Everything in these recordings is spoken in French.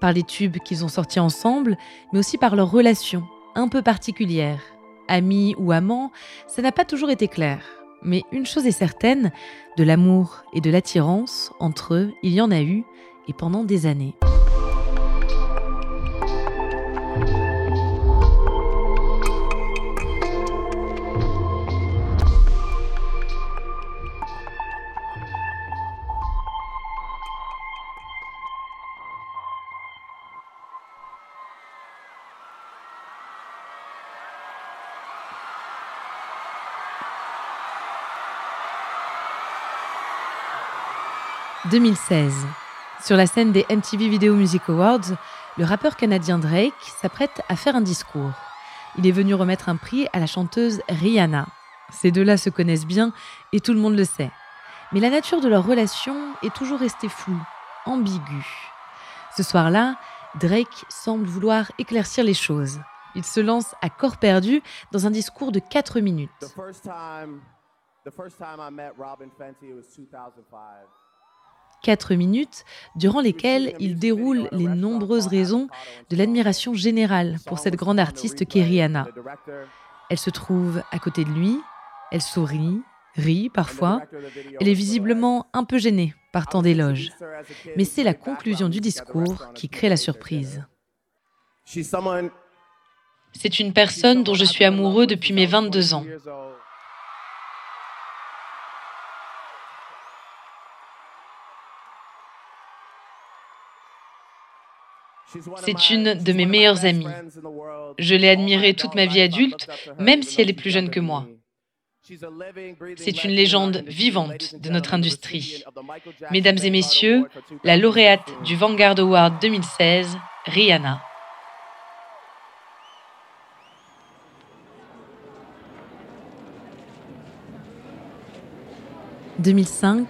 par les tubes qu'ils ont sortis ensemble, mais aussi par leur relation un peu particulière. Amis ou amants, ça n'a pas toujours été clair. Mais une chose est certaine, de l'amour et de l'attirance entre eux, il y en a eu, et pendant des années. 2016. Sur la scène des MTV Video Music Awards, le rappeur canadien Drake s'apprête à faire un discours. Il est venu remettre un prix à la chanteuse Rihanna. Ces deux-là se connaissent bien et tout le monde le sait. Mais la nature de leur relation est toujours restée floue, ambiguë. Ce soir-là, Drake semble vouloir éclaircir les choses. Il se lance à corps perdu dans un discours de 4 minutes. 4 minutes, durant lesquelles il déroule les nombreuses raisons de l'admiration générale pour cette grande artiste qu'est Rihanna. Elle se trouve à côté de lui, elle sourit, rit parfois, elle est visiblement un peu gênée par tant d'éloges. Mais c'est la conclusion du discours qui crée la surprise. C'est une personne dont je suis amoureux depuis mes 22 ans. C'est une de mes meilleures amies. Je l'ai admirée toute ma vie adulte, même si elle est plus jeune que moi. C'est une légende vivante de notre industrie. Mesdames et messieurs, la lauréate du Vanguard Award 2016, Rihanna. « 2005,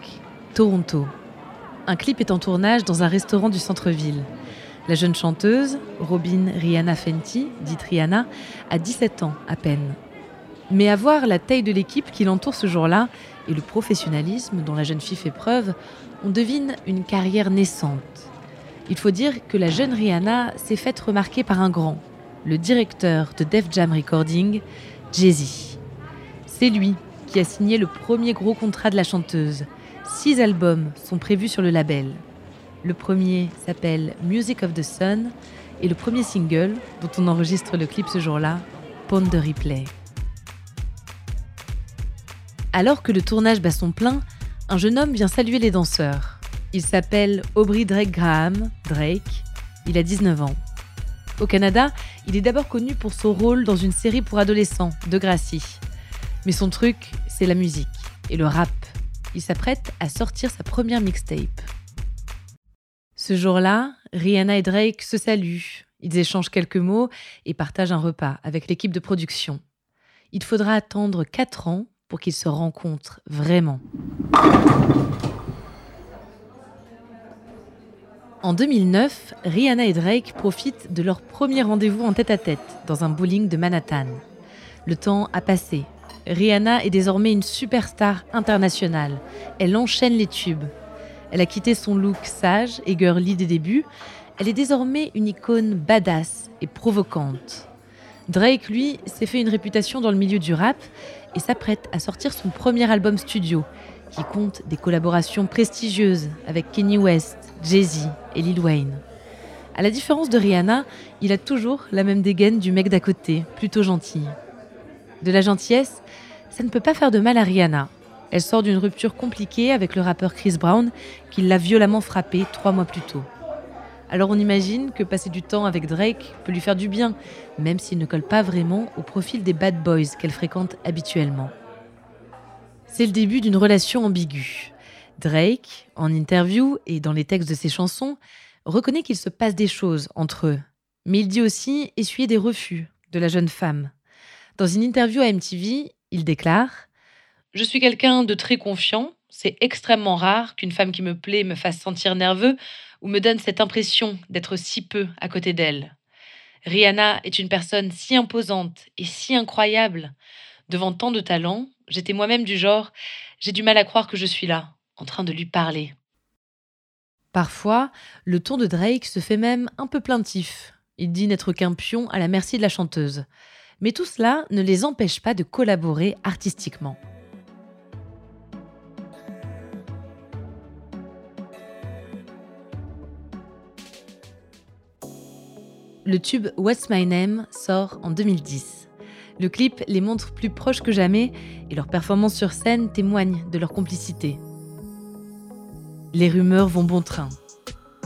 Toronto. Un clip est en tournage dans un restaurant du centre-ville. La jeune chanteuse, Robin Rihanna Fenty, dite Rihanna, a 17 ans à peine. Mais à voir la taille de l'équipe qui l'entoure ce jour-là et le professionnalisme dont la jeune fille fait preuve, on devine une carrière naissante. Il faut dire que la jeune Rihanna s'est faite remarquer par un grand, le directeur de Def Jam Recording, Jay-Z. C'est lui qui a signé le premier gros contrat de la chanteuse. Six albums sont prévus sur le label. Le premier s'appelle Music of the Sun et le premier single, dont on enregistre le clip ce jour-là, Pond de Replay. Alors que le tournage bat son plein, un jeune homme vient saluer les danseurs. Il s'appelle Aubrey Drake Graham, Drake. Il a 19 ans. Au Canada, il est d'abord connu pour son rôle dans une série pour adolescents, De Gracie. Mais son truc, c'est la musique et le rap. Il s'apprête à sortir sa première mixtape. Ce jour-là, Rihanna et Drake se saluent. Ils échangent quelques mots et partagent un repas avec l'équipe de production. Il faudra attendre 4 ans pour qu'ils se rencontrent vraiment. En 2009, Rihanna et Drake profitent de leur premier rendez-vous en tête-à-tête dans un bowling de Manhattan. Le temps a passé. Rihanna est désormais une superstar internationale. Elle enchaîne les tubes. Elle a quitté son look sage et girly des débuts. Elle est désormais une icône badass et provocante. Drake, lui, s'est fait une réputation dans le milieu du rap et s'apprête à sortir son premier album studio, qui compte des collaborations prestigieuses avec Kanye West, Jay-Z et Lil Wayne. À la différence de Rihanna, il a toujours la même dégaine du mec d'à côté, plutôt gentil. De la gentillesse, ça ne peut pas faire de mal à Rihanna. Elle sort d'une rupture compliquée avec le rappeur Chris Brown, qui l'a violemment frappé trois mois plus tôt. Alors on imagine que passer du temps avec Drake peut lui faire du bien, même s'il ne colle pas vraiment au profil des bad boys qu'elle fréquente habituellement. C'est le début d'une relation ambiguë. Drake, en interview et dans les textes de ses chansons, reconnaît qu'il se passe des choses entre eux. Mais il dit aussi essuyer des refus de la jeune femme. Dans une interview à MTV, il déclare Je suis quelqu'un de très confiant. C'est extrêmement rare qu'une femme qui me plaît me fasse sentir nerveux ou me donne cette impression d'être si peu à côté d'elle. Rihanna est une personne si imposante et si incroyable. Devant tant de talent, j'étais moi-même du genre j'ai du mal à croire que je suis là, en train de lui parler. Parfois, le ton de Drake se fait même un peu plaintif. Il dit n'être qu'un pion à la merci de la chanteuse. Mais tout cela ne les empêche pas de collaborer artistiquement. Le tube What's My Name sort en 2010. Le clip les montre plus proches que jamais et leur performance sur scène témoigne de leur complicité. Les rumeurs vont bon train.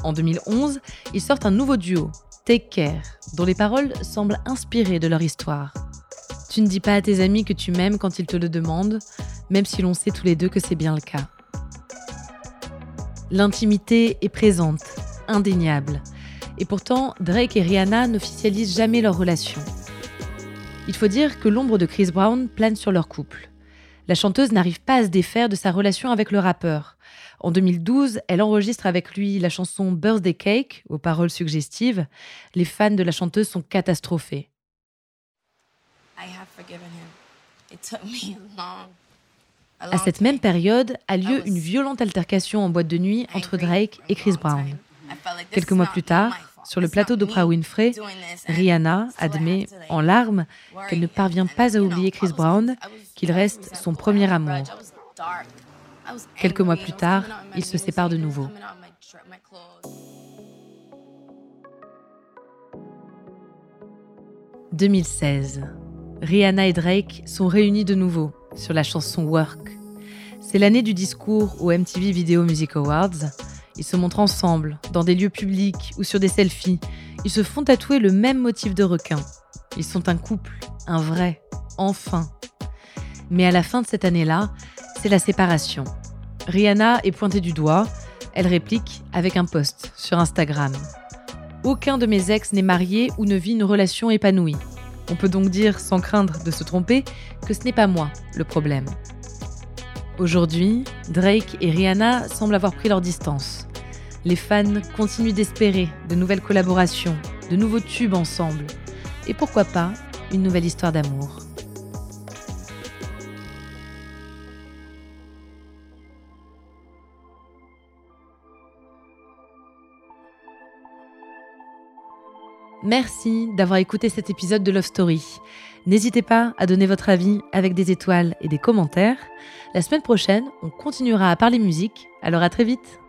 En 2011, ils sortent un nouveau duo, Take Care, dont les paroles semblent inspirées de leur histoire. Tu ne dis pas à tes amis que tu m'aimes quand ils te le demandent, même si l'on sait tous les deux que c'est bien le cas. L'intimité est présente, indéniable. Et pourtant, Drake et Rihanna n'officialisent jamais leur relation. Il faut dire que l'ombre de Chris Brown plane sur leur couple. La chanteuse n'arrive pas à se défaire de sa relation avec le rappeur. En 2012, elle enregistre avec lui la chanson Birthday Cake, aux paroles suggestives. Les fans de la chanteuse sont catastrophés. À cette même période a lieu une violente altercation en boîte de nuit entre Drake et Chris Brown. Quelques mois plus tard, sur le plateau d'Oprah Winfrey, Rihanna admet en larmes qu'elle ne parvient pas à oublier Chris Brown, qu'il reste son premier amour. Quelques mois plus tard, ils se séparent de nouveau. « 2016. Rihanna et Drake sont réunis de nouveau sur la chanson Work. C'est l'année du discours au MTV Video Music Awards. Ils se montrent ensemble, dans des lieux publics ou sur des selfies. Ils se font tatouer le même motif de requin. Ils sont un couple, un vrai, enfin. Mais à la fin de cette année-là, c'est la séparation. Rihanna est pointée du doigt. Elle réplique avec un post sur Instagram. Aucun de mes ex n'est marié ou ne vit une relation épanouie. On peut donc dire, sans craindre de se tromper, que ce n'est pas moi le problème. Aujourd'hui, Drake et Rihanna semblent avoir pris leur distance. Les fans continuent d'espérer de nouvelles collaborations, de nouveaux tubes ensemble. Et pourquoi pas une nouvelle histoire d'amour. Merci d'avoir écouté cet épisode de Love Story. N'hésitez pas à donner votre avis avec des étoiles et des commentaires. La semaine prochaine, on continuera à parler musique, alors à très vite